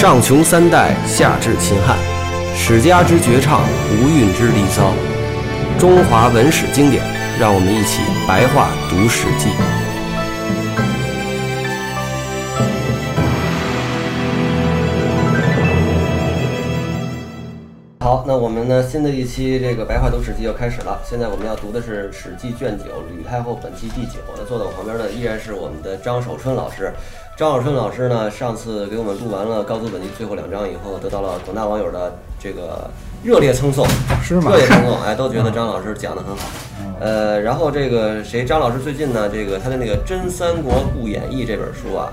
上穷三代，下至秦汉，史家之绝唱，无韵之离骚，中华文史经典，让我们一起白话读《史记》。好，那我们呢？新的一期这个白话读《史记》又开始了。现在我们要读的是《史记》卷九《吕太后本纪》第九。那坐在我旁边的依然是我们的张守春老师。张小春老师呢，上次给我们录完了《高祖本纪》最后两章以后，得到了广大网友的这个热烈称颂，是吗？热烈称颂，哎，都觉得张老师讲得很好。呃，然后这个谁，张老师最近呢，这个他的那个《真三国故演义》这本书啊，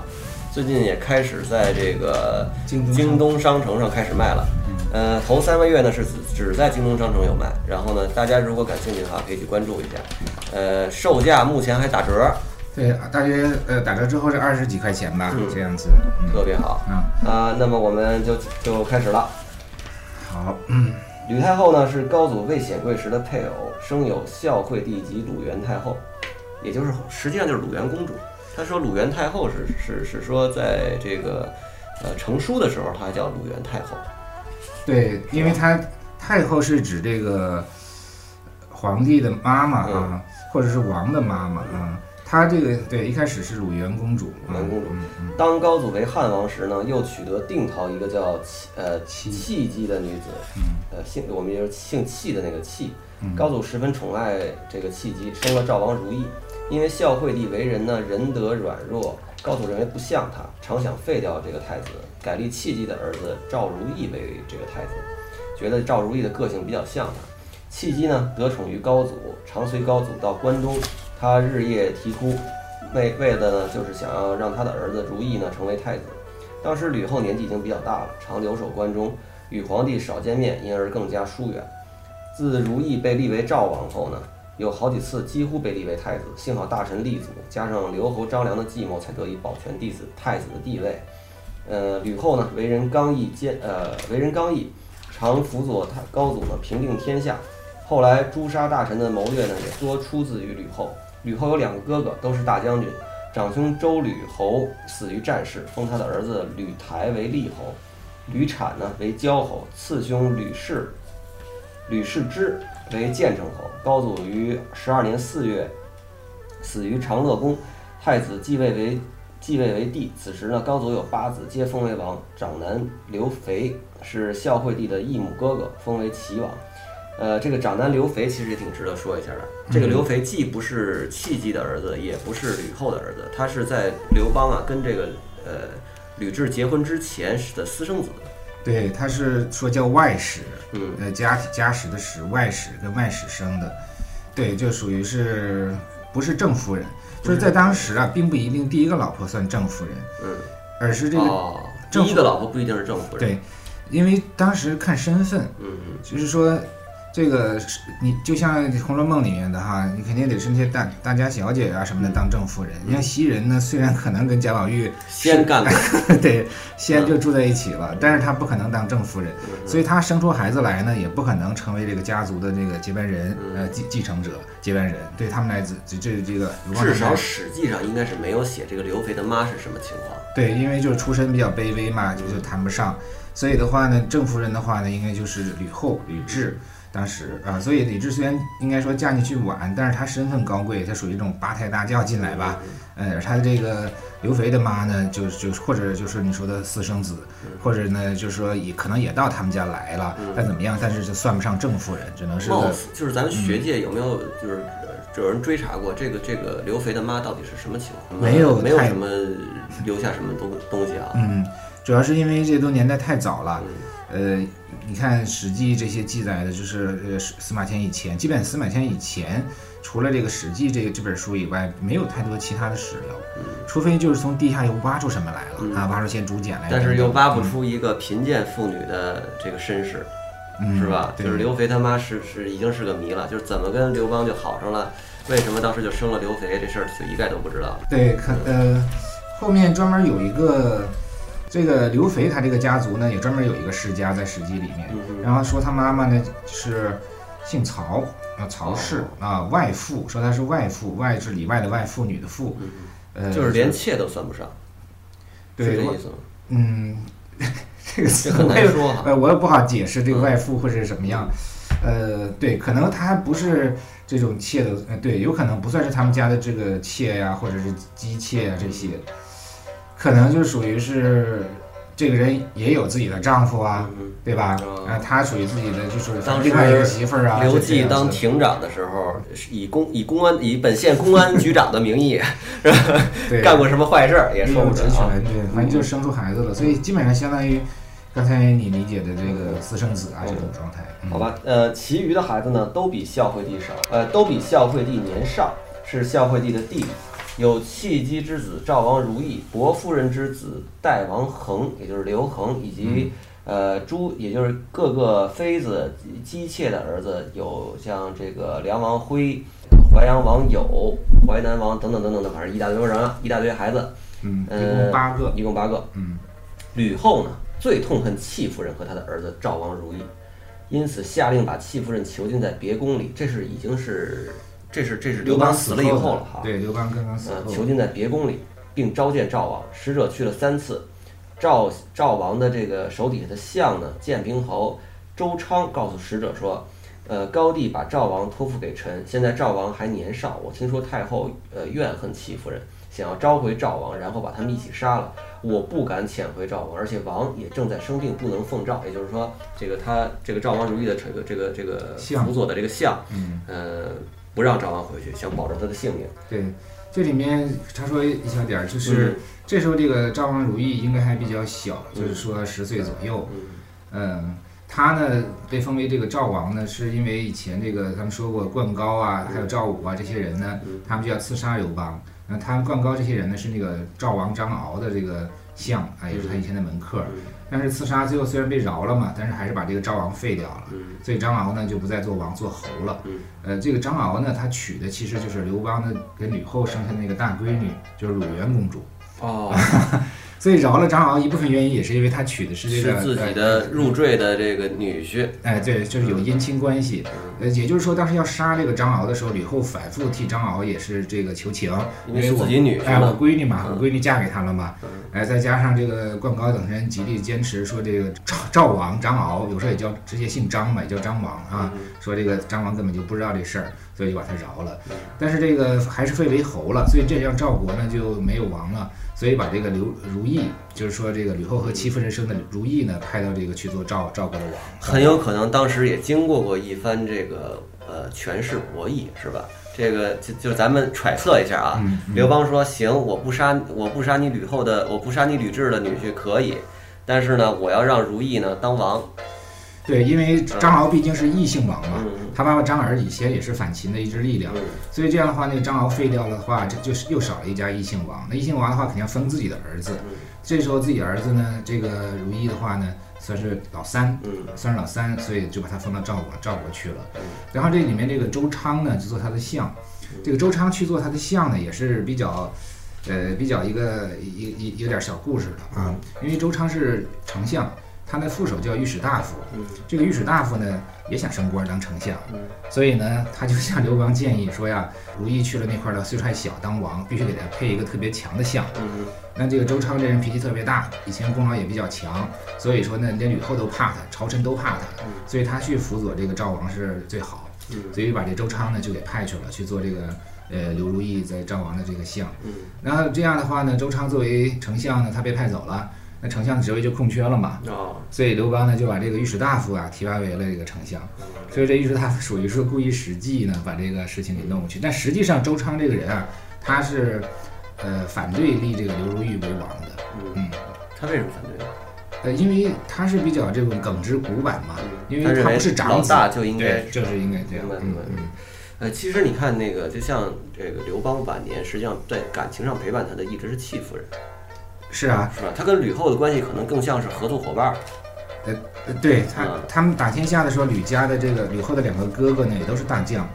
最近也开始在这个京东商城上开始卖了。呃，头三个月呢是只只在京东商城有卖，然后呢，大家如果感兴趣的话，可以去关注一下。呃，售价目前还打折，对，大约呃打折之后是二十几块钱吧，这样子，特别好。嗯啊，那么我们就就开始了。好，吕太后呢是高祖魏显贵时的配偶，生有孝惠帝及鲁元太后，也就是实际上就是鲁元公主。他说鲁元太后是是是说在这个呃成书的时候，她叫鲁元太后。对，因为她太后是指这个皇帝的妈妈啊，或者是王的妈妈啊。她这个对一开始是鲁元公主，鲁元公主当高祖为汉王时呢，又取得定陶一个叫契呃契姬的女子，呃姓我们也就是姓契的那个契。高祖十分宠爱这个契姬，生了赵王如意。因为孝惠帝为人呢仁德软弱，高祖认为不像他，常想废掉这个太子，改立契姬的儿子赵如意为这个太子，觉得赵如意的个性比较像他。契姬呢得宠于高祖，常随高祖到关中，他日夜啼哭，为为的呢就是想要让他的儿子如意呢成为太子。当时吕后年纪已经比较大了，常留守关中，与皇帝少见面，因而更加疏远。自如意被立为赵王后呢，有好几次几乎被立为太子，幸好大臣立祖，加上刘侯张良的计谋，才得以保全弟子太子的地位。呃，吕后呢，为人刚毅坚，呃，为人刚毅，常辅佐他高祖呢平定天下。后来诛杀大臣的谋略呢，也多出自于吕后。吕后有两个哥哥，都是大将军，长兄周吕侯死于战事，封他的儿子吕台为厉侯，吕产呢为交侯，次兄吕氏吕氏之为建成侯。高祖于十二年四月死于长乐宫，太子继位为继位为帝。此时呢，高祖有八子，皆封为王。长男刘肥是孝惠帝的异母哥哥，封为齐王。呃，这个长男刘肥其实也挺值得说一下的。这个刘肥既不是契姬的儿子，也不是吕后的儿子，他是在刘邦啊跟这个呃吕雉结婚之前的私生子。对，他是说叫外史，嗯呃家家史的史，外史跟外史生的，对，就属于是不是正夫人，就是在当时啊，并不一定第一个老婆算正夫人，嗯，而是这个哦，正第一个老婆不一定是正夫人。，对，因为当时看身份，嗯嗯就是说，这个是你就像《红楼梦》里面的哈，你肯定得是那些大大家小姐啊什么的当正夫人。你像袭人呢，虽然可能跟贾宝玉先干了。对先就住在一起了，但是她不可能当正夫人，所以她生出孩子来呢，也不可能成为这个家族的这个接班人，呃继继承者、接班人。对他们来这这这个至少史记上应该是没有写这个刘肥的妈是什么情况。对，因为就是出身比较卑微嘛，就就谈不上。所以的话呢，正夫人的话呢，应该就是吕后吕雉。当时啊，所以李治虽然应该说嫁进去晚，但是他身份高贵，他属于这种八抬大轿进来吧。呃，他这个刘肥的妈呢，就就或者就是你说的私生子，或者呢，就是说也可能也到他们家来了，但怎么样，但是就算不上正夫人，只能是个就是咱们学界有没有就是呃有人追查过这个这个刘肥的妈到底是什么情况？没有没有什么留下什么东东西啊？嗯，主要是因为这都年代太早了。呃，你看《史记》这些记载的，就是呃司司马迁以前，基本司马迁以前，除了这个《史记》这个这本书以外，没有太多其他的史料，除非就是从地下又挖出什么来了、啊，挖出些竹简来。但是又挖不嗯出一个贫贱妇女的这个身世，嗯是吧？就是刘肥他妈是是已经是个谜了，就是怎么跟刘邦就好上了，为什么当时就生了刘肥这事儿就一概都不知道。对，可呃，后面专门有一个这个刘肥他这个家族呢，也专门有一个世家在《史记》里面，嗯然后说他妈妈呢是姓曹啊，曹氏啊，外父，说他是外父，外是里外的外，妇女的妇，呃，就是连妾都算不上，对这意思吗？嗯，这个词很我也难说哈。呃，我也不好解释这个外父或者什么样。呃，对，可能他不是这种妾的，呃，对，有可能不算是他们家的这个妾呀，或者是姬妾呀这些，可能就属于是这个人也有自己的丈夫啊，嗯对吧？哦啊，他属于自己的就是当另外一个时媳妇儿啊。刘季当庭长的时候，是以公以公安以本县公安局长的名义？干过什么坏事儿也说不准啊。对，反正就生出孩子了，所以基本上相当于刚才你理解的这个私生子啊这种状态。嗯好吧，呃，其余的孩子呢，都比孝惠帝少，呃，都比孝惠帝年少，是孝惠帝的弟弟。有契姬之子赵王如意，薄夫人之子代王恒，也就是刘恒，以及、呃诸，也就是各个妃子姬妾的儿子，有像这个梁王辉、淮阳王友、淮南王等等等等的，反正一大堆人啊，一大堆孩子，嗯，一呃，共八个。一共八个。嗯，吕后呢，最痛恨戚夫人和她的儿子赵王如意，因此下令把戚夫人囚禁在别宫里。这是已经是，这是这是刘邦死了以后了哈。对，刘邦刚刚死呃，后。囚禁在别宫里，并召见赵王。使者去了三次，赵赵王的这个手底下的相呢，建平侯周昌告诉使者说，呃，高帝把赵王托付给臣，现在赵王还年少，我听说太后呃怨恨戚夫人，想要召回赵王，然后把他们一起杀了。我不敢遣回赵王，而且王也正在生病，不能奉诏。也就是说，这个他这个赵王如意的这个这个这个相辅佐的这个相，嗯，呃，不让赵王回去，想保住他的性命。对，这里面他说一小点儿，就是、这时候这个赵王如意应该还比较小，就是说十岁左右。嗯嗯，他呢被封为这个赵王呢，是因为以前这个他们说过灌高啊，还有赵武啊这些人呢，他们就要刺杀刘邦。那他们灌高这些人呢，是那个赵王张敖的这个相啊，也是他以前的门客。但是刺杀最后虽然被饶了嘛，但是还是把这个赵王废掉了。所以张敖呢就不再做王，做侯了。呃，这个张敖呢，他娶的其实就是刘邦的跟吕后生下的那个大闺女，就是鲁元公主。哦，所以饶了张敖一部分原因也是因为他娶的是这个是自己呃的入赘的这个女婿。哎，对，就是有姻亲关系。呃，也就是说，当时要杀这个张敖的时候，吕后反复替张敖也是这个求情，因为是我自己女婿哎，我闺女嘛，我闺女嫁给他了嘛。哎，再加上这个灌高等人极力坚持说这个赵赵王张敖，有时候也叫直接姓张嘛，也叫张王啊，说这个张王根本就不知道这事儿，所以就把他饶了。但是这个还是废为侯了，所以这让赵国呢就没有王了。所以把这个刘如意，就是说这个吕后和戚夫人生的如意呢，派到这个去做赵赵国的王。很有可能当时也经过过一番这个呃权势博弈，是吧？这个就就咱们揣测一下啊。嗯刘邦说：“行，我不杀我不杀你吕后的，我不杀你吕雉的女婿可以，但是呢，我要让如意呢当王。对，因为张敖毕竟是异姓王嘛，嗯他爸爸张耳以前也是反秦的一支力量，嗯所以这样的话，那个张敖废掉了的话，这就是又少了一家异姓王。那异姓王的话，肯定要封自己的儿子。嗯这时候自己儿子呢，这个如意的话呢，算是老三，嗯算是老三，所以就把他封到赵国赵国去了。然后这里面这个周昌呢，就做他的相。这个周昌去做他的相呢，也是比较，呃，比较一个一一有点小故事的啊。因为周昌是丞相，他的副手叫御史大夫。嗯这个御史大夫呢，也想升官当丞相，嗯所以呢，他就向刘邦建议说呀，如意去了那块儿的岁数还小，当王必须给他配一个特别强的相。嗯那这个周昌这人脾气特别大，以前功劳也比较强，所以说呢，连吕后都怕他，朝臣都怕他，所以他去辅佐这个赵王是最好。嗯所以把这周昌呢就给派去了，去做这个呃刘如意在赵王的这个相。嗯然后这样的话呢，周昌作为丞相呢，他被派走了，那丞相的职位就空缺了嘛。哦。所以刘邦呢就把这个御史大夫啊提拔为了这个丞相，所以这御史大夫属于是故意使计呢，把这个事情给弄过去。但实际上周昌这个人啊，他是呃反对立这个刘如意为王的，嗯，他为什么反对？呃，因为他是比较这种耿直古板嘛，因为他不是长子，大就应该，就是应该这样。嗯嗯。呃，其实你看那个，就像这个刘邦晚年，实际上在感情上陪伴他的一直是戚夫人，是啊，是吧？他跟吕后的关系可能更像是合作伙伴儿。呃对他嗯他们打天下的时候，吕家的这个吕后的两个哥哥呢也都是大将，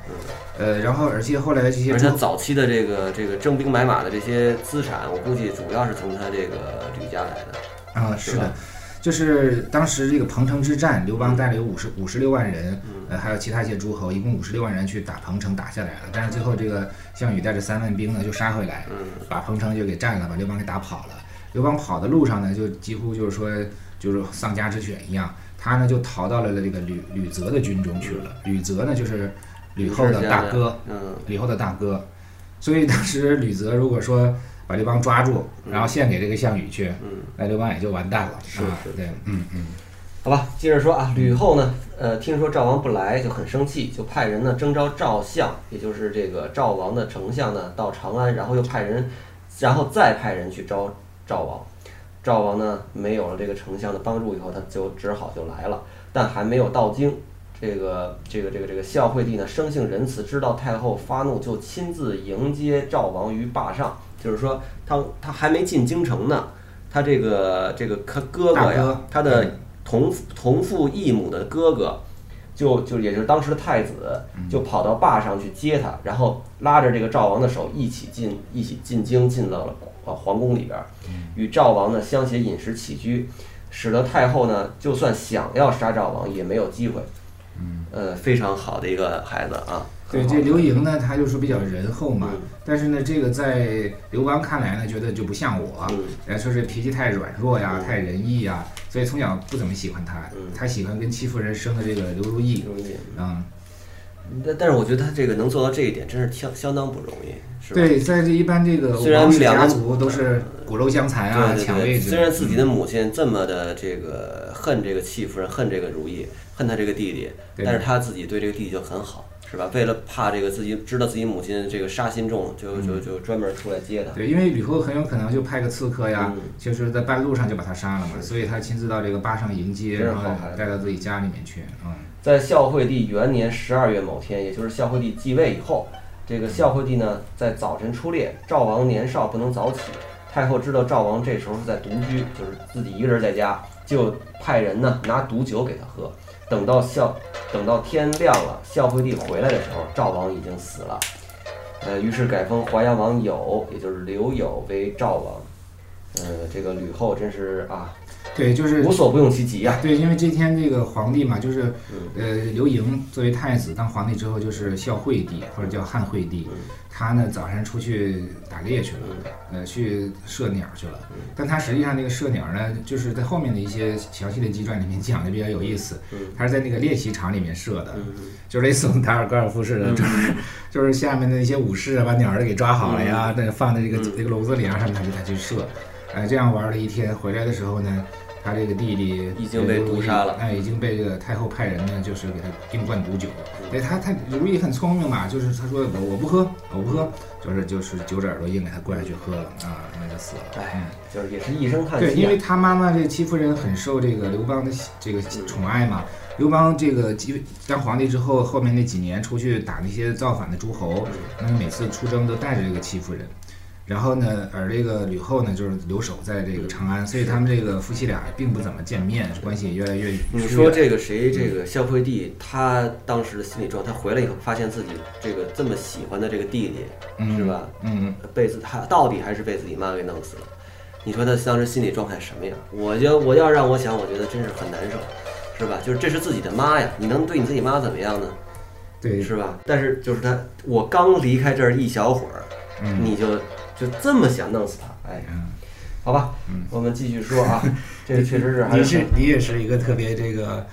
呃，然后而且后来这些而且他早期的这个这个征兵买马的这些资产，我估计主要是从他这个吕家来的。啊，是的，就是当时这个彭城之战，刘邦带了有五十五十六万人，呃，还有其他一些诸侯，一共五十六万人去打彭城，打下来了。但是最后这个项羽带着三万兵呢，就杀回来，嗯把彭城就给占了，把刘邦给打跑了。刘邦跑的路上呢，就几乎就是说就是丧家之犬一样。他呢就逃到了这个吕吕泽的军中去了。吕泽呢就是吕后的大哥，嗯，吕后的大哥。所以当时吕泽如果说把刘邦抓住，然后献给这个项羽去，嗯，那刘邦也就完蛋了。是啊是对，嗯嗯。好吧，接着说啊，吕后呢，呃，听说赵王不来就很生气，就派人呢征召赵相，也就是这个赵王的丞相呢到长安，然后又派人，然后再派人去招赵王。赵王呢没有了这个丞相的帮助以后，他就只好就来了，但还没有到京。这个这个这个这个孝惠帝呢生性仁慈，知道太后发怒，就亲自迎接赵王于坝上。就是说他他还没进京城呢，他这个这个他哥哥呀，他的同同父异母的哥哥，就就也就是当时的太子，就跑到坝上去接他，然后拉着这个赵王的手一起进一起进京，进到了呃皇宫里边儿，与赵王呢相携饮食起居，使得太后呢就算想要杀赵王也没有机会。嗯，呃，非常好的一个孩子啊。对，这刘盈呢，他就是比较仁厚嘛，嗯但是呢，这个在刘邦看来呢，觉得就不像我，嗯呃，说是脾气太软弱呀，嗯太仁义呀，所以从小不怎么喜欢他。嗯他喜欢跟戚夫人生的这个刘如意。嗯，但但是我觉得他这个能做到这一点，真是相相当不容易，是吧？对，在这一般这个虽然两个家族都是骨肉相残啊，对对对，抢位置。虽然自己的母亲这么的这个恨这个戚夫人，恨这个如意，恨他这个弟弟，但是他自己对这个弟弟就很好，是吧？为了怕这个自己知道自己母亲这个杀心重，就就就专门出来接他。对，因为吕后很有可能就派个刺客呀，嗯就是在半路上就把他杀了嘛，所以他亲自到这个坝上迎接，然后带到自己家里面去，嗯。在孝惠帝元年十二月某天，也就是孝惠帝继位以后，这个孝惠帝呢在早晨出猎，赵王年少不能早起。太后知道赵王这时候是在独居，就是自己一个人在家，就派人呢拿毒酒给他喝。等到孝等到天亮了，孝惠帝回来的时候，赵王已经死了。呃，于是改封淮阳王友，也就是刘友为赵王。呃，这个吕后真是啊，对，就是无所不用其极呀、对，因为这天这个皇帝嘛，就是嗯。呃刘盈作为太子当皇帝之后，就是孝惠帝或者叫汉惠帝，嗯。他呢早上出去打猎去了，呃去射鸟去了，嗯。但他实际上那个射鸟呢，就是在后面的一些详细的纪传里面 讲的比较有意思，他是在那个练习场里面射的，嗯就类似我们打尔高尔夫似的，就是就是下面的一些武士啊把鸟儿给抓好了呀，那放在这个嗯。这个笼子里啊，上面他就他去射，呃这样玩了一天，回来的时候呢。他这个弟弟已经被毒杀了哎，已经被这个太后派人呢，就是给他定灌毒酒。哎他，他如意很聪明嘛，就是他说我我不喝，我不喝，就是就是酒疹耳朵硬给他灌下去喝了啊，那就死了。哎嗯，就是也是一声叹气、啊。对，因为他妈妈这戚夫人很受这个刘邦的喜这个宠爱嘛。刘邦这个继当皇帝之后，后面那几年出去打那些造反的诸侯，那每次出征都带着这个戚夫人。然后呢，而这个吕后呢，就是留守在这个长安，所以他们这个夫妻俩并不怎么见面，关系也越来越你。说这个谁，这个孝惠帝，他当时的心理状态，他回来以后发现自己这个这么喜欢的这个弟弟，嗯是吧？嗯，被自他到底还是被自己妈给弄死了。你说他当时心理状态什么样？我就我要让我想，我觉得真是很难受，是吧？就是这是自己的妈呀，你能对你自己妈怎么样呢？对，是吧？但是就是他，我刚离开这儿一小会儿，嗯你就就这么想弄死他，哎，嗯。好吧，我们继续说啊，这个确实是还你是是你也是一个特别这个，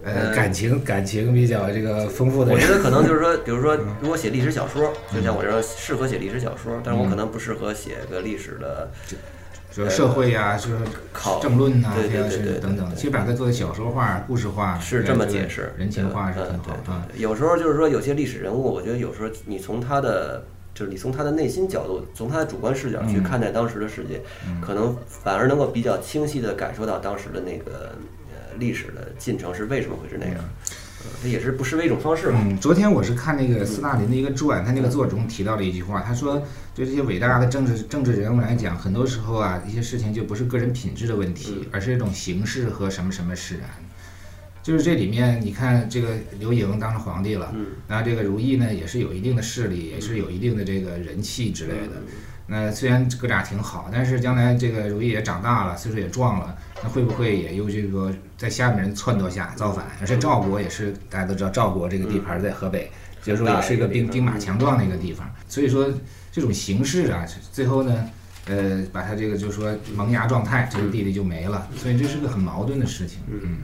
呃，呃感情感情比较这个丰富的人。我觉得可能就是说，比如说，如果写历史小说，就像我这样适合写历史小说，但是我可能不适合写个历史的说社会呀、就是考政论呐、对对对等等。其实把它做的小说化、故事化，是这么解释，人情化是嗯很好对啊。对对有时候就是说，有些历史人物，我觉得有时候你从他的。就是你从他的内心角度，从他的主观视角去看待当时的世界，可能反而能够比较清晰地感受到当时的那个呃历史的进程是为什么会是那样，呃这也是不失为一种方式吧。嗯，昨天我是看那个斯大林的一个传，他那个作中提到了一句话，他说，对这些伟大的政治政治人物来讲，很多时候啊，一些事情就不是个人品质的问题，而是一种形式和什么什么使然。就是这里面，你看这个刘盈当上皇帝了，嗯那这个如意呢，也是有一定的势力，也是有一定的这个人气之类的。那虽然哥俩挺好，但是将来这个如意也长大了，岁数也壮了，那会不会也又这个在下面人撺掇下造反？而且赵国也是大家都知道，赵国这个地盘在河北，就是说也是一个兵兵马强壮的一个地方。所以说这种形式啊，最后呢，呃，把他这个就是说萌芽状态，这个弟弟就没了，所以这是个很矛盾的事情。嗯，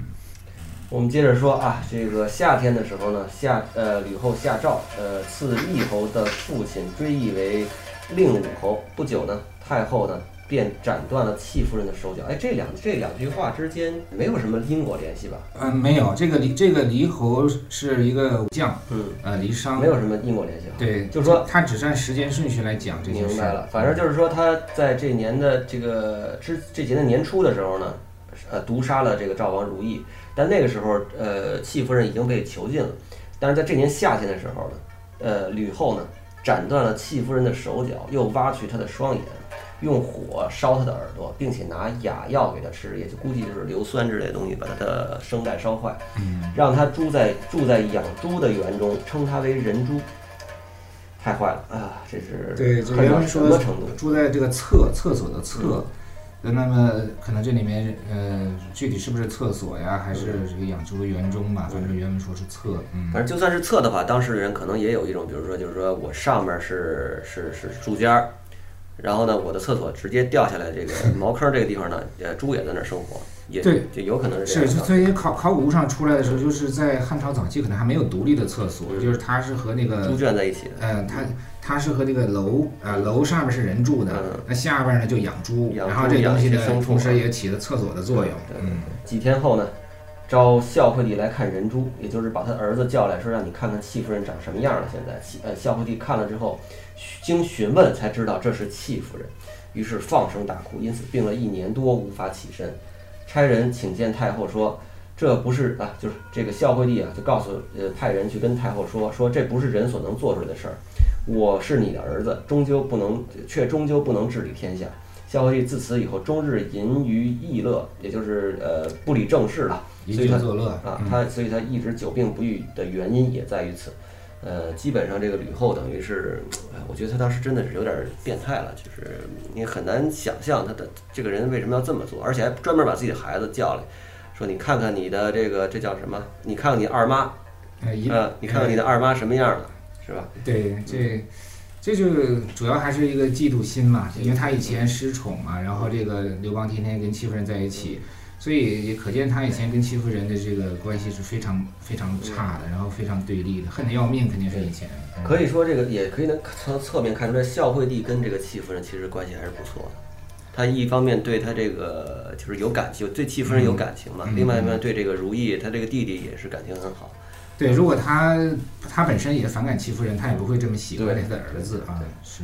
我们接着说啊，这个夏天的时候呢，夏呃吕后下诏，呃赐厉侯的父亲追谥为令武侯。不久呢，太后呢。便斩断了戚夫人的手脚。哎，这两这两句话之间没有什么因果联系吧？嗯，没有。这个离这个离侯是一个武将，嗯，呃，离殇没有什么因果联系。对，就是说他只按时间顺序来讲这些事。明白了，反正就是说他在这年的这个之这节的年初的时候呢，呃，毒杀了这个赵王如意。但那个时候，呃，戚夫人已经被囚禁了。但是在这年夏天的时候呢，呃，吕后呢斩断了戚夫人的手脚，又挖去她的双眼。用火烧她的耳朵，并且拿哑药给她吃，也就估计就是硫酸之类的东西，把她的声带烧坏，让她住在住在养猪的园中，称她为人猪，太坏了啊！这是对，恨到什么程度？住在这个厕厕所的厕，那么可能这里面呃，具体是不是厕所呀，还是这个养猪的园中吧？反正原文说是厕，嗯，反正就算是厕的话，当事人可能也有一种，比如说，就是说我上面是是是柱间儿。然后呢，我的厕所直接掉下来，这个 茅坑这个地方呢，呃，猪也在那儿生活，也对，就有可能是。是，所以考考古上出来的时候，就是在汉朝早期可能还没有独立的厕所，就是它是和那个猪圈在一起的。嗯，它它是和这个楼啊，楼上面是人住的，那下边呢就养猪，然后这东西呢，同时也起了厕所的作用。嗯，几天后呢？招孝惠帝来看人猪，也就是把他儿子叫来说，让你看看戚夫人长什么样了。现在，呃，孝惠帝看了之后，经询问才知道这是戚夫人，于是放声大哭，因此病了一年多无法起身。差人请见太后，说这不是啊，就是这个孝惠帝啊，就告诉呃派人去跟太后说，说这不是人所能做出来的事儿。我是你的儿子，终究不能，却终究不能治理天下。孝惠帝自此以后，终日淫于逸乐，也就是呃不理政事了。所以他作乐啊，他所以他一直久病不愈的原因也在于此。呃，基本上这个吕后等于是，我觉得他当时真的是有点变态了，就是你很难想象他的这个人为什么要这么做，而且还专门把自己的孩子叫来，说你看看你的这个这叫什么？你看看你二妈，呃，你看看你的二妈什么样了，是吧？对，这这就主要还是一个嫉妒心嘛，因为他以前失宠嘛，然后这个刘邦天天跟戚夫人在一起。所以也可见他以前跟戚夫人的这个关系是非常非常差的，然后非常对立的，恨得要命，肯定是以前。可以说这个也可以能从侧面看出来，孝惠帝跟这个戚夫人其实关系还是不错的。他一方面对他这个就是有感情，对戚夫人有感情嘛；另外一面对这个如意，他这个弟弟也是感情很好。对，如果他他本身也反感戚夫人，他也不会这么喜欢他的儿子啊。是。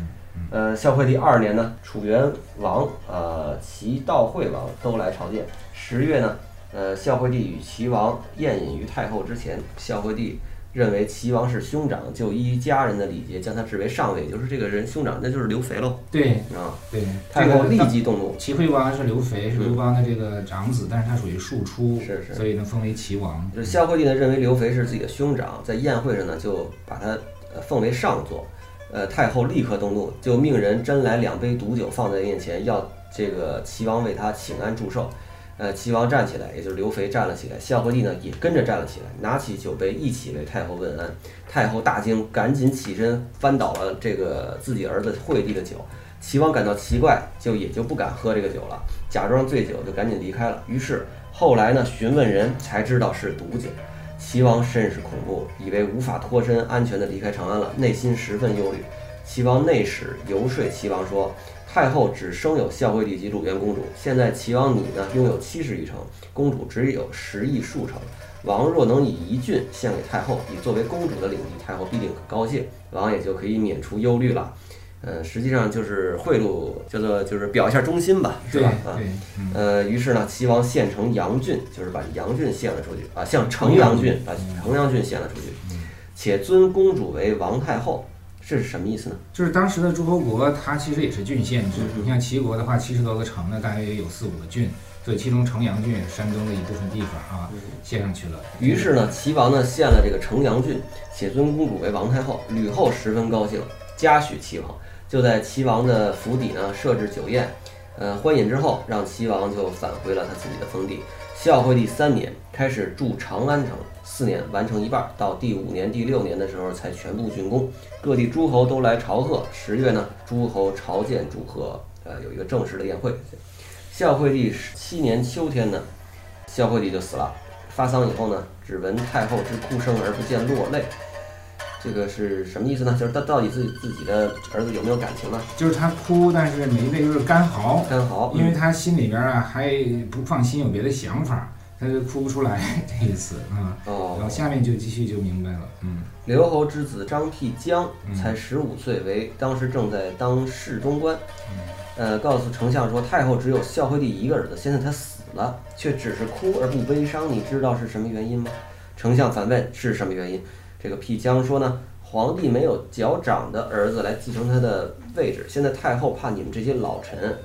呃，孝惠帝二年呢，楚元王、呃齐悼惠王都来朝见。十月呢，呃，孝惠帝与齐王宴饮于太后之前。孝惠帝认为齐王是兄长，就依家人的礼节将他置为上位，就是这个人兄长，那就是刘肥喽。对啊，对。太后立即动怒。齐惠王是刘肥，是刘邦的这个长子，但是他属于庶出，是是，所以呢封为齐王。就孝惠帝呢认为刘肥是自己的兄长，在宴会上呢就把他呃奉为上座。呃，太后立刻动怒，就命人斟来两杯毒酒放在面前，要这个齐王为他请安祝寿。呃，齐王站起来，也就是刘肥站了起来，孝惠帝呢也跟着站了起来，拿起酒杯一起为太后问安。太后大惊，赶紧起身翻倒了这个自己儿子惠帝的酒。齐王感到奇怪，就也就不敢喝这个酒了，假装醉酒就赶紧离开了。于是后来呢，询问人才知道是毒酒。齐王甚是恐怖，以为无法脱身安全地离开长安了，内心十分忧虑。齐王内史游说齐王说：“太后只生有孝惠帝及鲁元公主，现在齐王你呢拥有七十余城，公主只有十亿数城。王若能以一郡献给太后，以作为公主的领地，太后必定很高兴，王也就可以免除忧虑了。”呃，实际上就是贿赂，叫做就是表一下忠心吧，是吧？啊，呃，于是呢，齐王献城阳郡，就是把阳郡献了出去啊，向城阳郡把城阳郡献了出去，且尊公主为王太后，这是什么意思呢？就是当时的诸侯国，它其实也是郡县制。你像齐国的话，七十多个城呢，大约也有四五个郡，所以其中城阳郡，山东的一部分地方啊，献上去了。于是呢，齐王呢献了这个城阳郡，且尊公主为王太后，吕后十分高兴，嘉许齐王。就在齐王的府邸呢设置酒宴，呃，欢饮之后，让齐王就返回了他自己的封地。孝惠帝三年开始筑长安城，四年完成一半，到第五年、第六年的时候才全部竣工。各地诸侯都来朝贺。十月呢，诸侯朝见祝贺，呃，有一个正式的宴会。孝惠帝七年秋天呢，孝惠帝就死了。发丧以后呢，只闻太后之哭声而不见落泪。这个是什么意思呢？就是他到底自己自己的儿子有没有感情呢？就是他哭，但是没泪，就是干嚎。干嚎，因为他心里边啊还不放心，有别的想法，他就哭不出来 这意思啊。哦。然后下面就继续就明白了。嗯。刘侯之子张辟疆才十五岁，为当时正在当侍中官。呃，告诉丞相说，太后只有孝惠帝一个儿子，现在他死了，却只是哭而不悲伤，你知道是什么原因吗？丞相反问是什么原因？这个辟疆说呢，皇帝没有脚长的儿子来继承他的位置，现在太后怕你们这些老臣，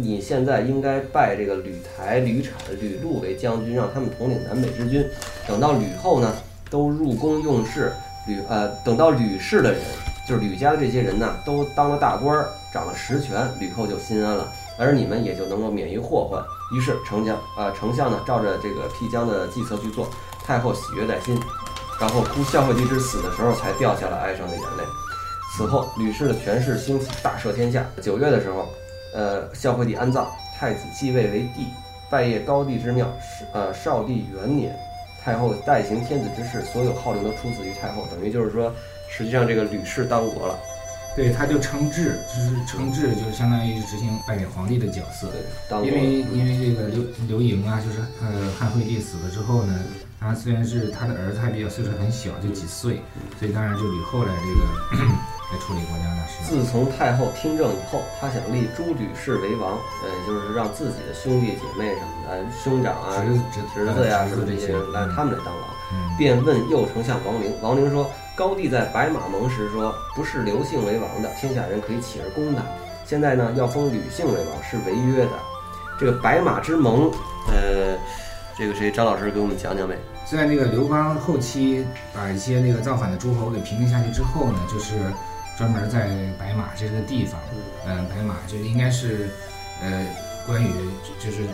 你现在应该拜这个吕台、吕产、吕禄为将军，让他们统领南北之军。等到吕后呢，都入宫用事，吕呃，等到吕氏的人，就是吕家的这些人呢，都当了大官儿，掌了实权，吕后就心安了，而你们也就能够免于祸患。于是丞相啊，丞相呢，照着这个辟疆的计策去做，太后喜悦在心。然后哭孝惠帝之死的时候，才掉下了哀伤的眼泪。此后，吕氏的权势兴起，大赦天下。九月的时候，呃，孝惠帝安葬，太子继位为帝，拜谒高帝之庙。呃，少帝元年，太后代行天子之事，所有号令都出自于太后。等于就是说，实际上这个吕氏当国了。对，他就称制，就是称制，就是相当于执行扮演皇帝的角色。对，因为因为这个刘刘盈啊，就是呃汉惠帝死了之后呢。他虽然是他的儿子，还比较岁数很小，就几岁，所以当然就吕后来这个来处理国家大事。自从太后听政以后，他想立朱吕氏为王，呃，就是让自己的兄弟姐妹什么的，兄长啊、侄侄子呀什么这些人，来他们来当王。便问右丞相王陵，王陵说：高帝在白马盟时说，不是刘姓为王的，天下人可以起而攻他。现在呢，要封吕姓为王，是违约的。这个白马之盟，呃。这个谁？张老师给我们讲讲呗。在那个刘邦后期把一些那个造反的诸侯给平定下去之后呢，就是专门在白马这个地方，嗯，白马就应该是，呃，关羽就是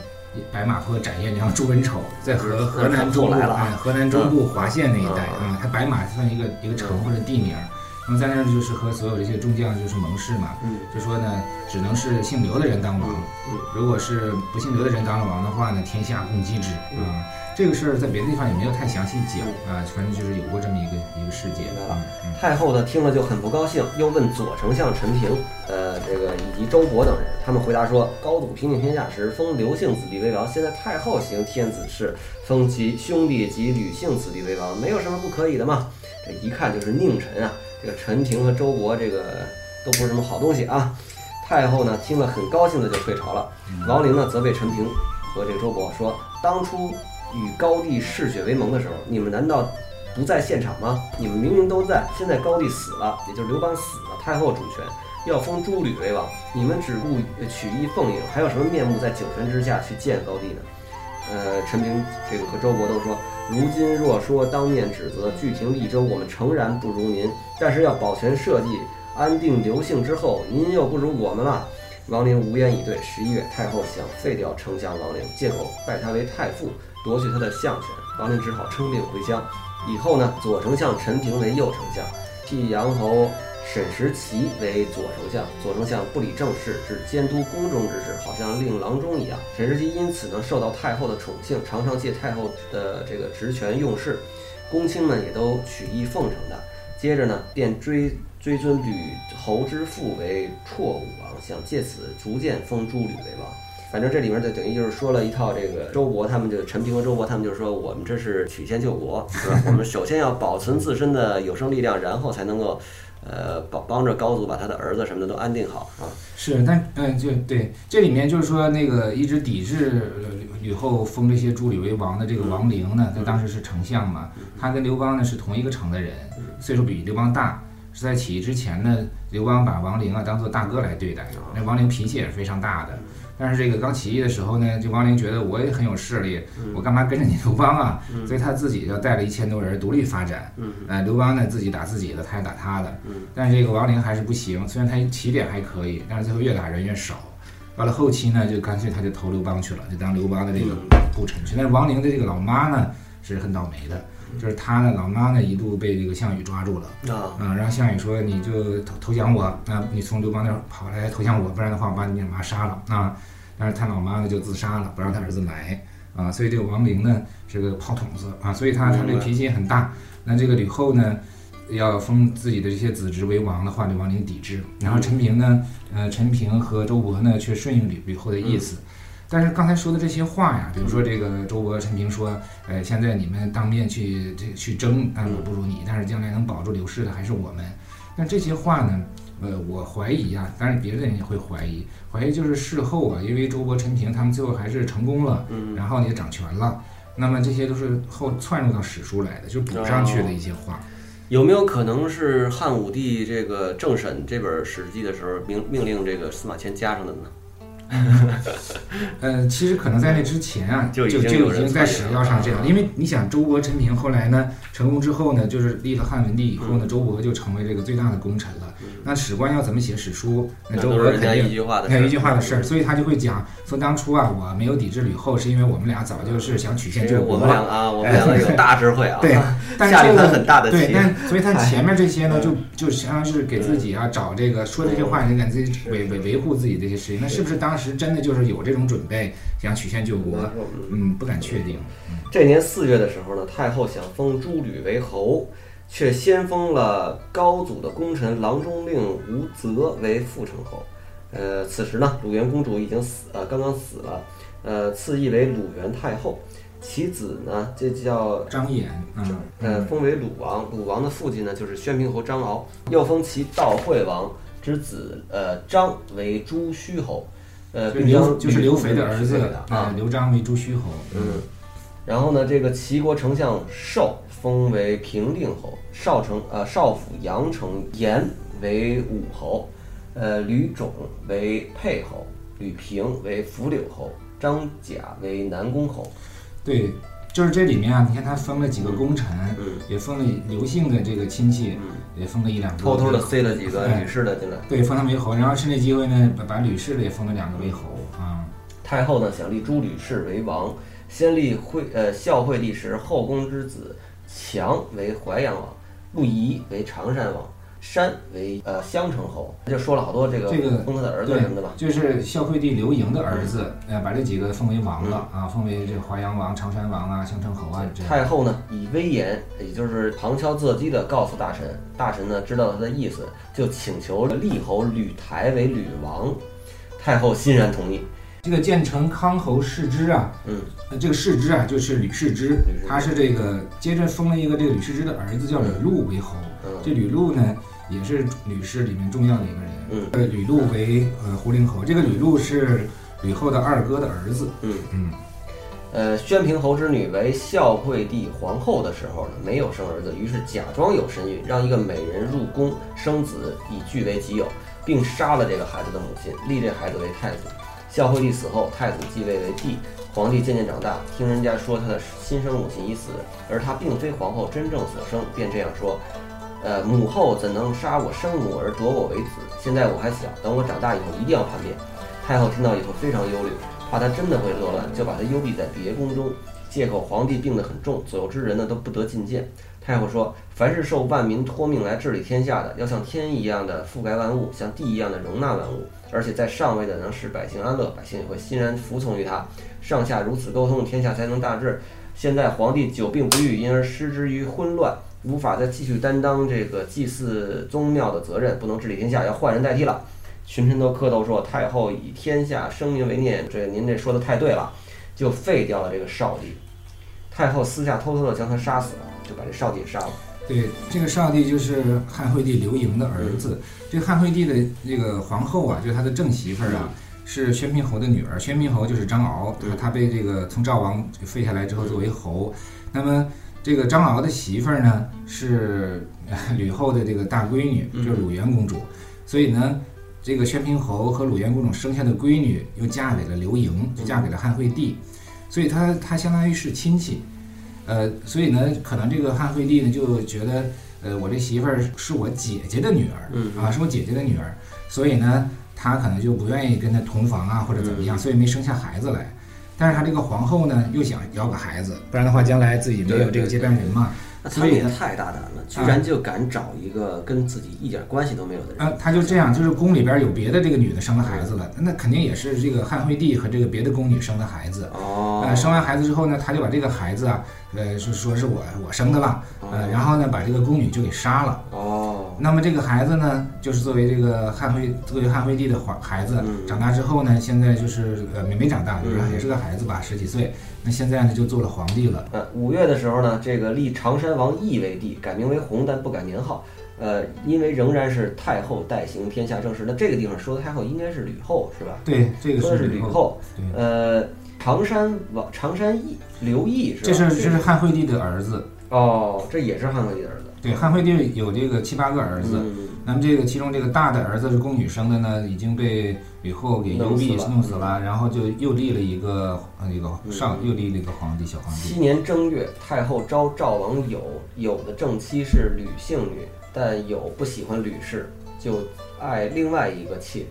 白马坡斩颜良、诛文丑，在河河南中部，哎，河南中部滑县那一带啊，它白马算一个一个城或者地名。那么在那儿就是和所有这些众将就是盟誓嘛，就说呢，只能是姓刘的人当王，如果是不姓刘的人当了王的话呢，天下共击之啊。这个事儿在别的地方也没有太详细讲啊，反正就是有过这么一个一个事件。太后呢听了就很不高兴，又问左丞相陈平，呃，这个以及周勃等人，他们回答说，高祖平定天下时封刘姓子弟为王，现在太后行天子事，封其兄弟及吕姓子弟为王，没有什么不可以的嘛。这一看就是佞臣啊。这个陈平和周勃，这个都不是什么好东西啊！太后呢听了很高兴的就退朝了。王陵呢责备陈平和这个周勃说：“当初与高帝嗜血为盟的时候，你们难道不在现场吗？你们明明都在。现在高帝死了，也就是刘邦死了，太后主权，要封诸吕为王，你们只顾取意奉迎，还有什么面目在九泉之下去见高帝呢？”呃，陈平这个和周勃都说。如今若说当面指责，具庭利州，我们诚然不如您，但是要保全社稷，安定刘姓之后，您又不如我们了。王陵无言以对。十一月，太后想废掉丞相王陵，借口拜他为太傅，夺去他的相权。王陵只好称病回乡。以后呢，左丞相陈平为右丞相，替杨侯。沈时齐为左丞相，左丞相不理政事，只监督宫中之事，好像令郎中一样。沈时齐因此呢，受到太后的宠幸，常常借太后的这个职权用事，公卿们也都曲意奉承他。接着呢，便追追尊吕侯之父为绰武王，想借此逐渐封诸吕为王。反正这里面就等于就是说了一套，这个周勃他们就陈平和周勃他们就是说，我们这是曲线救国，是吧？我们首先要保存自身的有生力量，然后才能够。呃，帮帮着高祖把他的儿子什么的都安定好啊。是，但嗯，就对，这里面就是说那个一直抵制吕后封这些诸吕为王的这个王陵呢，他当时是丞相嘛，他跟刘邦呢是同一个城的人，岁数比刘邦大，是在起义之前呢，刘邦把王陵啊当做大哥来对待，那王陵脾气也是非常大的。但是这个刚起义的时候呢，就王陵觉得我也很有势力，我干嘛跟着你刘邦啊？所以他自己就带了一千多人独立发展。呃，刘邦呢自己打自己的，他也打他的。但是这个王陵还是不行，虽然他起点还可以，但是最后越打人越少。到了后期呢，就干脆他就投刘邦去了，就当刘邦的这个部臣去。但是王陵的这个老妈呢，是很倒霉的。就是他的，老妈呢一度被这个项羽抓住了啊，嗯，然后项羽说你就投投降我，啊，你从刘邦那儿跑来投降我，不然的话我把你妈杀了啊。但是他老妈呢就自杀了，不让他儿子来啊，所以这个王陵呢是个炮筒子啊，所以他他这个脾气很大。那这个吕后呢要封自己的这些子侄为王的话，这王陵抵制。然后陈平呢，呃，陈平和周勃呢却顺应吕吕后的意思。但是刚才说的这些话呀，比如说这个周勃、陈平说，呃，现在你们当面去这去争，但，我不如你，但是将来能保住刘氏的还是我们。那这些话呢，呃，我怀疑啊，当然别人也会怀疑，怀疑就是事后啊，因为周勃、陈平他们最后还是成功了，嗯，然后也掌权了，那么这些都是后窜入到史书来的，就补上去的一些话。有没有可能是汉武帝这个政审这本史记的时候命命令这个司马迁加上的呢？呃，其实可能在那之前啊，就就就已经在史料上这样，因为你想周勃、陈平后来呢成功之后呢，就是立了汉文帝以后呢，周勃就成为这个最大的功臣了。那史官要怎么写史书？那周勃肯定一句话的事，一句话的事儿，所以他就会讲说当初啊，我没有抵制吕后，是因为我们俩早就是想曲线救国。我们两个啊，我们两个有大智慧啊，对，下了一盘很大的。对，但所以他前面这些呢，就就相当于是给自己啊找这个说这些话，你给自己维维维护自己这些事情。那是不是当时真的就是有这种准备，想曲线救国？嗯，不敢确定。这年四月的时候呢，太后想封诸吕为侯。却先封了高祖的功臣郎中令吴泽为副成侯。呃，此时呢，鲁元公主已经死，呃，刚刚死了。呃，赐谥为鲁元太后。其子呢，这叫张衍，呃，封为鲁王。鲁王的父亲呢，就是宣平侯张敖。又封其悼惠王之子，呃，张为朱虚侯。呃，刘就是刘肥的儿子啊，刘璋为朱虚侯。嗯。然后呢，这个齐国丞相寿。封为平定侯，少城呃少府阳城严为武侯，呃吕种为沛侯，吕平为伏柳侯，张甲为南宫侯。对，就是这里面啊，你看他封了几个功臣，也封了刘姓的这个亲戚，也封了一两个，偷偷的塞了几个吕氏的进来。对，封他为侯，然后趁这机会呢，把把吕氏的也封了两个为侯啊。太后呢想立诸吕氏为王，先立惠呃孝惠帝时后宫之子。强为淮阳王，陆仪为常山王，山为呃襄城侯。他就说了好多这个这个封他的儿子什么的吧，就是孝惠帝刘盈的儿子，呃，把这几个封为王了啊，封为这个淮阳王、常山王啊、襄城侯啊。太后呢以威严，也就是旁敲侧击的告诉大臣，大臣呢知道他的意思，就请求立侯吕台为吕王。太后欣然同意。这个建成康侯世之啊，嗯，这个世之啊，就是吕世之，他是这个接着封了一个这个吕世之的儿子叫吕禄为侯。这吕禄呢，也是吕氏里面重要的一个人。嗯，呃，吕禄为呃胡陵侯。这个吕禄是吕后的二哥的儿子。嗯嗯，呃，宣平侯之女为孝惠帝皇后的时候呢，没有生儿子，于是假装有身孕，让一个美人入宫生子，以据为己有，并杀了这个孩子的母亲，立这孩子为太子。孝惠帝死后，太子继位为帝。皇帝渐渐长大，听人家说他的亲生母亲已死，而他并非皇后真正所生，便这样说：“呃，母后怎能杀我生母而夺我为子？现在我还小，等我长大以后一定要叛变。”太后听到以后非常忧虑，怕他真的会作乱，就把他幽闭在别宫中，借口皇帝病得很重，左右之人呢都不得觐见。太后说：“凡是受万民托命来治理天下的，要像天一样的覆盖万物，像地一样的容纳万物。”而且在上位的能使百姓安乐，百姓也会欣然服从于他。上下如此沟通，天下才能大治。现在皇帝久病不愈，因而失之于昏乱，无法再继续担当这个祭祀宗庙的责任，不能治理天下，要换人代替了。群臣都磕头说：“太后以天下生民为念，这您这说的太对了。”就废掉了这个少帝。太后私下偷偷的将他杀死了，就把这少帝杀了。对，这个少帝就是汉惠帝刘盈的儿子。这个汉惠帝的这个皇后啊，就是他的正媳妇儿啊，是宣平侯的女儿。宣平侯就是张敖，他被这个从赵王废下来之后作为侯。那么这个张敖的媳妇儿呢，是吕后的这个大闺女，就是鲁元公主。所以呢，这个宣平侯和鲁元公主生下的闺女又嫁给了刘盈，就嫁给了汉惠帝。所以他他相当于是亲戚。呃，所以呢，可能这个汉惠帝呢就觉得，呃，我这媳妇儿是我姐姐的女儿，啊，是我姐姐的女儿，所以呢，他可能就不愿意跟她同房啊，或者怎么样，所以没生下孩子来。但是他这个皇后呢又想要个孩子，不然的话将来自己没有这个接班人嘛。那他们也太大胆了，居然就敢找一个跟自己一点关系都没有的人。啊，他就这样，就是宫里边有别的这个女的生了孩子了，那肯定也是这个汉惠帝和这个别的宫女生的孩子。哦。呃，生完孩子之后呢，他就把这个孩子啊，呃，是说是我我生的了，呃，然后呢把这个宫女就给杀了。哦。那么这个孩子呢，就是作为这个汉惠作为汉惠帝的孩孩子，长大之后呢，现在就是呃没没长大，就是也是个孩子吧，十几岁。那现在呢，就做了皇帝了。呃，五月的时候呢，这个立常山王义为帝，改名为弘，但不改年号。呃，因为仍然是太后代行天下政事。那这个地方说的太后应该是吕后，是吧？对，这个说的是吕后。呃，常山王常山义刘义是吧？这是这是汉惠帝的儿子。哦，这也是汉惠帝的儿子。对，汉惠帝有这个七八个儿子。那么这个其中这个大的儿子是宫女生的呢，已经被吕后给幽闭弄死了，然后就又立了一个那个上又立了一个皇帝小皇帝。七年正月，太后召赵王友，友的正妻是吕姓女，但友不喜欢吕氏，就爱另外一个妾。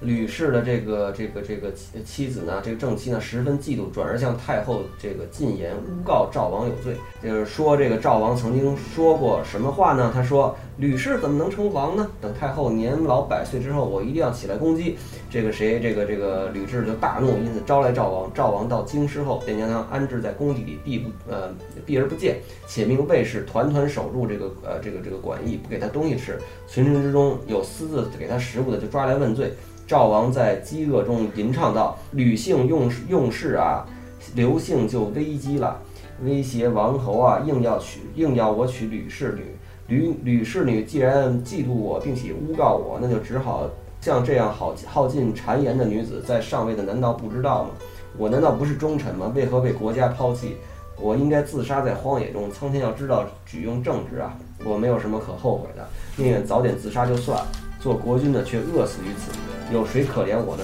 吕氏的这个这个这个妻子呢，这个正妻呢，十分嫉妒，转而向太后这个进言诬告赵王有罪，就是说这个赵王曾经说过什么话呢？他说吕氏怎么能称王呢？等太后年老百岁之后，我一定要起来攻击这个谁？这个这个吕雉就大怒，因此招来赵王。赵王到京师后，便将他安置在宫邸里，避不呃避而不见，且命卫士团团守住这个呃这个这个馆驿，不给他东西吃。群臣之中有私自给他食物的，就抓来问罪。赵王在饥饿中吟唱道：“吕姓用用事啊，刘姓就危机了，威胁王侯啊，硬要娶，硬要我娶吕氏女。吕吕氏女既然嫉妒我，并且诬告我，那就只好像这样好耗尽谗言的女子，在上位的难道不知道吗？我难道不是忠臣吗？为何被国家抛弃？我应该自杀在荒野中。苍天要知道，举用正直啊，我没有什么可后悔的，宁愿早点自杀就算了。做国君的却饿死于此。”有谁可怜我呢？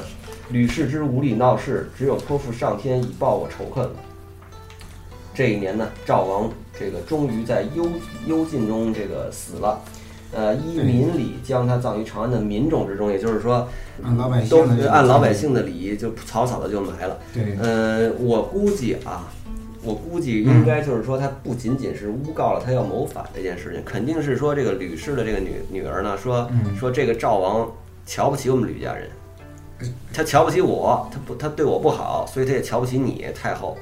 吕氏之无理闹事，只有托付上天以报我仇恨了。这一年呢，赵王这个终于在幽幽禁中这个死了，呃，依民礼将他葬于长安的民众之中，也就是说，按老百姓的按老百姓的礼仪，就草草的就埋了。对，呃，我估计啊，我估计应该就是说，他不仅仅是诬告了他要谋反这件事情，肯定是说这个吕氏的这个女女儿呢，说说这个赵王。瞧不起我们吕家人，他瞧不起我，他不，他对我不好，所以他也瞧不起你太后。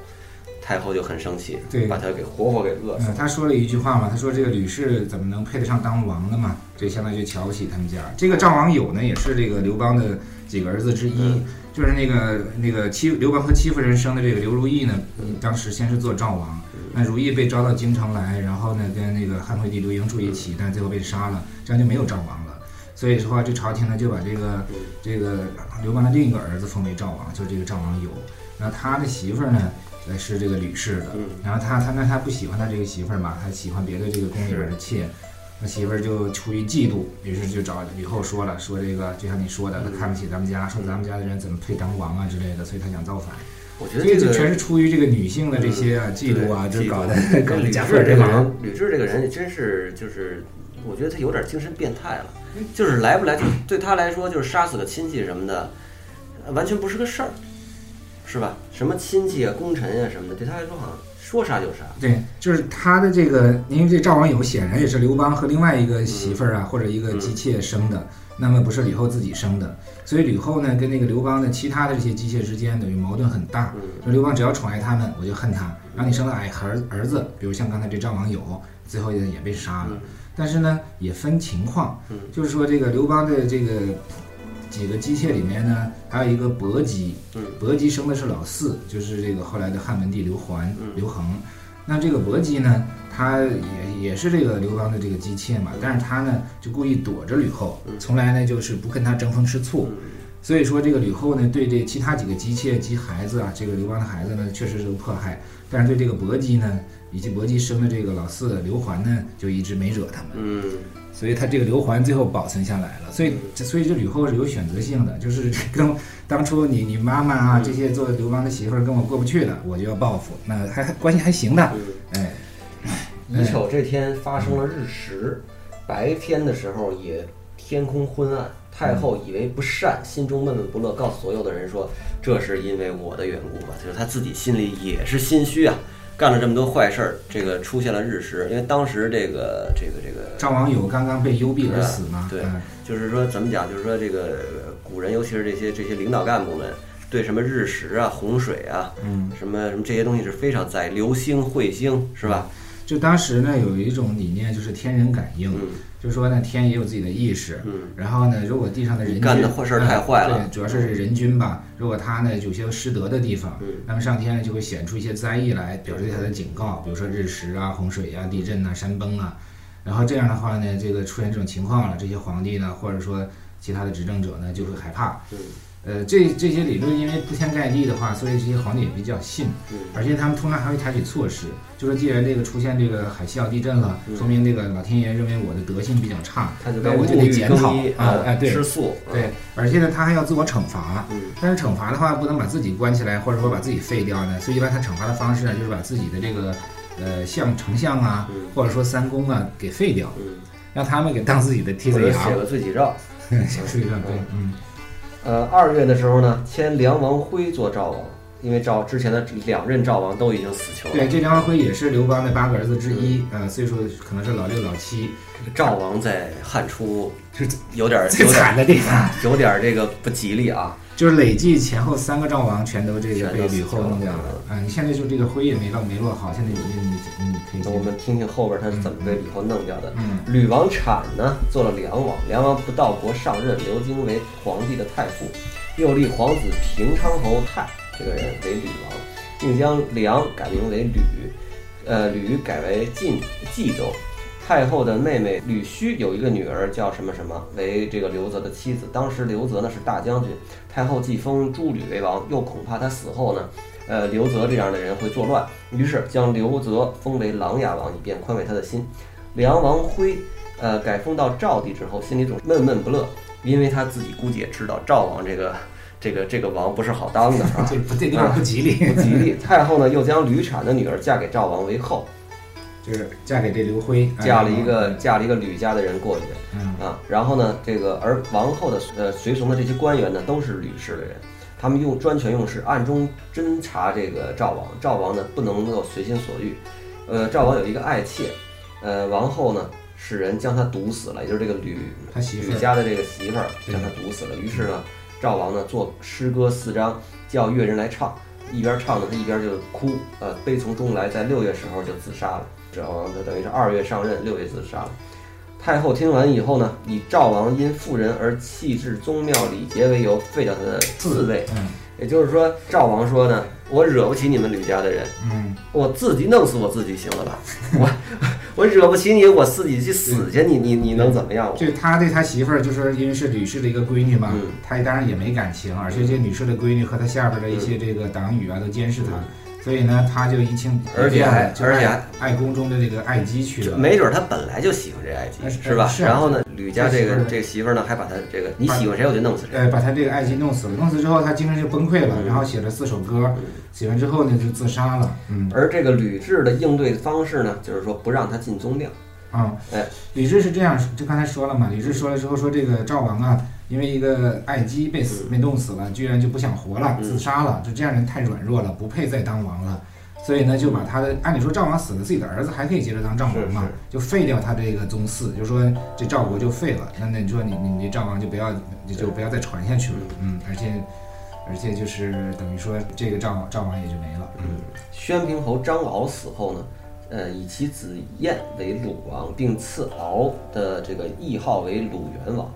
太后就很生气，对，把他给活活给饿死。他说了一句话嘛，他说这个吕氏怎么能配得上当王的嘛？这相当于瞧不起他们家。这个赵王友呢，也是这个刘邦的几个儿子之一，就是那个那个戚刘邦和戚夫人生的这个刘如意呢，当时先是做赵王，那如意被招到京城来，然后呢跟那个汉惠帝刘盈住一起，但最后被杀了，这样就没有赵王了。所以说话，这朝廷呢就把这个这个刘邦的另一个儿子封为赵王，就是这个赵王友。那他的媳妇儿呢，呃是这个吕氏的。然后他他那他不喜欢他这个媳妇儿嘛，他喜欢别的这个宫里边的妾。那媳妇儿就出于嫉妒，于是就找吕后说了，说这个就像你说的，他看不起咱们家，说咱们家的人怎么配当王啊之类的，所以他想造反。我觉得这个全是出于这个女性的这些啊嫉妒啊，就搞的搞的家这个人，吕雉这个人真是就是，我觉得他有点精神变态了。就是来不来，就对他来说，就是杀死个亲戚什么的，完全不是个事儿，是吧？什么亲戚啊、功臣啊什么的，对他来说好像说杀就杀。对，就是他的这个，因为这赵王友显然也是刘邦和另外一个媳妇儿啊，或者一个姬妾生的，那么不是吕后自己生的，所以吕后呢跟那个刘邦的其他的这些姬妾之间等于矛盾很大。说刘邦只要宠爱他们，我就恨他，让你生了矮儿儿子，比如像刚才这赵王友，最后也也被杀了。但是呢，也分情况，就是说这个刘邦的这个几个姬妾里面呢，还有一个伯姬，伯姬生的是老四，就是这个后来的汉文帝刘桓、刘恒。那这个伯姬呢，她也也是这个刘邦的这个姬妾嘛，但是她呢就故意躲着吕后，从来呢就是不跟他争风吃醋。所以说这个吕后呢，对这其他几个姬妾及孩子啊，这个刘邦的孩子呢，确实是迫害，但是对这个伯姬呢。以及伯姬生的这个老四刘环呢，就一直没惹他们。嗯，所以他这个刘环最后保存下来了。所以，所以这吕后是有选择性的，就是 跟当初你你妈妈啊这些做刘邦的媳妇儿跟我过不去的，我就要报复。那还关系还行的。哎，乙丑这天发生了日食，白天的时候也天空昏暗。太后以为不善，心中闷闷不乐，告诉所有的人说：“这是因为我的缘故吧。”就是他自己心里也是心虚啊，干了这么多坏事儿，这个出现了日食，因为当时这个这个这个赵王友刚刚被幽闭而死嘛，对，就是说怎么讲？就是说这个古人，尤其是这些这些领导干部们。对什么日食啊、洪水啊，嗯，什么什么这些东西是非常在意，流星、彗星是吧？就当时呢，有一种理念就是天人感应，就是说呢，天也有自己的意识，嗯，然后呢，如果地上的人干的坏事太坏了，对，主要是人君吧，如果他呢有些失德的地方，那么上天呢就会显出一些灾异来，表示对他的警告，比如说日食啊、洪水啊、地震啊、山崩啊，然后这样的话呢，这个出现这种情况了，这些皇帝呢，或者说其他的执政者呢，就会害怕，嗯。呃，这这些理论因为铺天盖地的话，所以这些皇帝也比较信，而且他们通常还会采取措施，就说既然这个出现这个海啸、地震了，说明这个老天爷认为我的德性比较差，那我就得检讨啊，哎，对，吃素，对，而且呢，他还要自我惩罚，但是惩罚的话不能把自己关起来，或者说把自己废掉呢，所以一般他惩罚的方式呢，就是把自己的这个呃像丞相啊，或者说三公啊给废掉，让他们给当自己的替罪羊，写个罪己诏，写罪己诏，对，嗯。呃，二月的时候呢，迁梁王辉做赵王，因为赵之前的两任赵王都已经死囚了。对，这梁王辉也是刘邦的八个儿子之一，呃，岁数可能是老六老七。赵王在汉初是有点最惨的地方，有点这个不吉利啊。就是累计前后三个赵王全都这个被吕后弄掉了啊！你现在就这个辉也没落没落好，现在你你你可以。那我们听听后边他是怎么被吕后弄掉的。吕王产呢做了梁王，梁王不到国上任，刘京为皇帝的太傅，又立皇子平昌侯泰这个人为吕王，并将梁改名为吕，呃，吕改为晋冀州。太后的妹妹吕须有一个女儿叫什么什么，为这个刘泽的妻子。当时刘泽呢是大将军，太后既封诸吕为王，又恐怕他死后呢，呃，刘泽这样的人会作乱，于是将刘泽封为琅琊王，以便宽慰他的心。梁王辉，呃，改封到赵地之后，心里总是闷闷不乐，因为他自己估计也知道赵王这个这个这个王不是好当的啊，这这地方不吉利，不吉利。太后呢又将吕产的女儿嫁给赵王为后。就是嫁给这刘辉，嫁了一个嫁了一个吕家的人过去，啊，然后呢，这个而王后的呃随从的这些官员呢，都是吕氏的人，他们用专权用事，暗中侦查这个赵王，赵王呢不能够随心所欲，呃，赵王有一个爱妾，呃，王后呢使人将他毒死了，也就是这个吕吕家的这个媳妇儿将他毒死了，于是呢，赵王呢作诗歌四章，叫乐人来唱，一边唱呢他一边就哭，呃，悲从中来，在六月时候就自杀了。赵王就等于是二月上任，六月自杀了。太后听完以后呢，以赵王因妇人而弃置宗庙礼节为由，废掉他的嗣位。嗯，也就是说，赵王说呢，我惹不起你们吕家的人，嗯，我自己弄死我自己行了吧？我 我惹不起你，我自己去死去，你你你能怎么样？就他对他媳妇儿，就是因为是吕氏的一个闺女嘛，他当然也没感情，而且这吕氏的闺女和他下边的一些这个党羽啊，都监视他。所以呢，他就一清，而且还而且爱宫中的这个爱姬去了，没准他本来就喜欢这爱姬，是吧？然后呢，吕家这个这个媳妇呢，还把他这个你喜欢谁我就弄死谁，哎，把他这个爱姬弄死了，弄死之后他精神就崩溃了，然后写了四首歌，写完之后呢就自杀了。嗯，而这个吕雉的应对方式呢，就是说不让他进宗庙。啊，哎，吕雉是这样，就刚才说了嘛，吕雉说了之后说这个赵王啊。因为一个爱姬被死被弄死了，居然就不想活了，自杀了。就这样人太软弱了，不配再当王了。所以呢，就把他的按理说赵王死了，自己的儿子还可以接着当赵王嘛，就废掉他这个宗嗣，就说这赵国就废了。那那你说你你你赵王就不要你就不要再传下去了。嗯，而且而且就是等于说这个赵赵王也就没了。嗯，宣平侯张敖死后呢？呃，以其子燕为鲁王，并赐敖的这个谥号为鲁元王。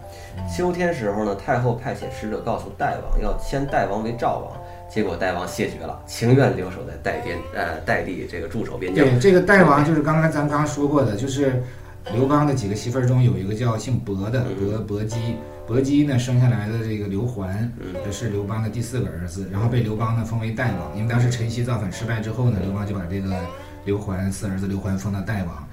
秋天时候呢，太后派遣使者告诉代王，要迁代王为赵王。结果代王谢绝了，情愿留守在代边，呃，代地这个驻守边疆。对，这个代王就是刚才咱刚说过的，就是刘邦的几个媳妇儿中有一个叫姓伯的伯伯姬。伯姬呢生下来的这个刘环，这是刘邦的第四个儿子，然后被刘邦呢封为代王。因为当时陈豨造反失败之后呢，刘邦就把这个。刘桓四儿子刘桓封的代王，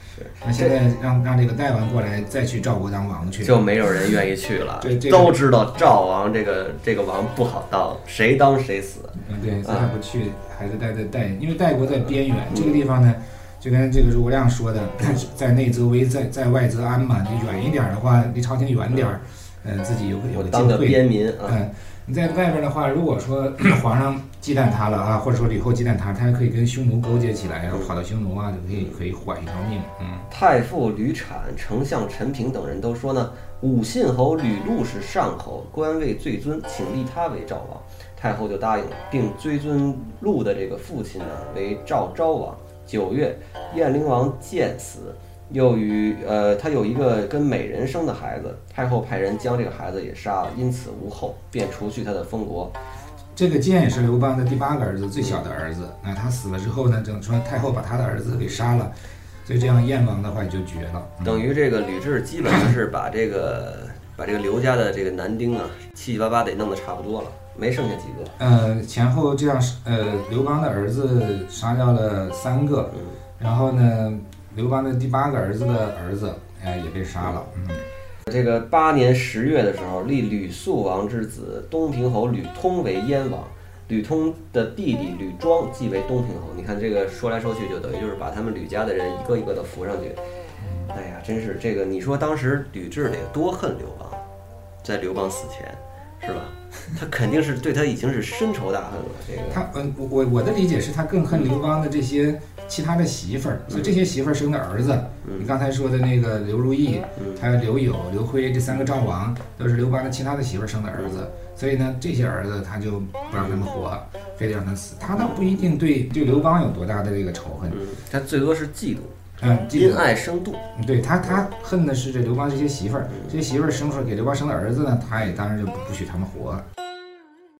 那现在让让这个代王过来再去赵国当王去，就没有人愿意去了。对，都知道赵王这个这个王不好当，谁当谁死。嗯，对，所以他不去，还是待在代，因为代国在边缘，这个地方呢，就跟这个诸葛亮说的，在内则危，在在外则安嘛。你远一点的话，离朝廷远点儿，呃，自己有个有我当个个敬畏。边民啊，嗯，你在外边的话，如果说皇上忌惮他了啊，或者说吕后忌惮他，他还可以跟匈奴勾结起来，然后跑到匈奴啊，就可以可以缓一条命。嗯，太傅吕产、丞相陈平等人都说呢，武信侯吕禄是上侯，官位最尊，请立他为赵王。太后就答应了，并追尊禄的这个父亲呢为赵昭王。九月，燕灵王见死，又与呃他有一个跟美人生的孩子，太后派人将这个孩子也杀了，因此无后，便除去他的封国。这个建是刘邦的第八个儿子，最小的儿子。那他死了之后呢，整说太后把他的儿子给杀了，所以这样燕王的话也就绝了。嗯等于这个吕雉基本上是把这个把这个刘家的这个男丁啊，七七八八得弄得差不多了，没剩下几个。呃，前后这样是，呃，刘邦的儿子杀掉了三个，嗯然后呢，刘邦的第八个儿子的儿子，哎、也被杀了。嗯，这个八年十月的时候，立吕肃王之子东平侯吕通为燕王，吕通的弟弟吕庄即为东平侯。你看这个说来说去，就等于就是把他们吕家的人一个一个的扶上去。哎呀，真是这个，你说当时吕雉得多恨刘邦，在刘邦死前，是吧？他肯定是对他已经是深仇大恨了。这个他，嗯，我我我的理解是他更恨刘邦的这些其他的媳妇儿，所以这些媳妇儿生的儿子，你刚才说的那个刘如意，还有刘友、刘辉这三个赵王，都是刘邦的其他的媳妇儿生的儿子，所以呢，这些儿子他就不让他们活，非得让他死。他倒不一定对对刘邦有多大的这个仇恨，嗯，他最多是嫉妒，嗯，记因爱生妒。对他，他恨的是这刘邦这些媳妇儿，这些媳妇儿生出来给刘邦生的儿子呢，他也当然就不不许他们活。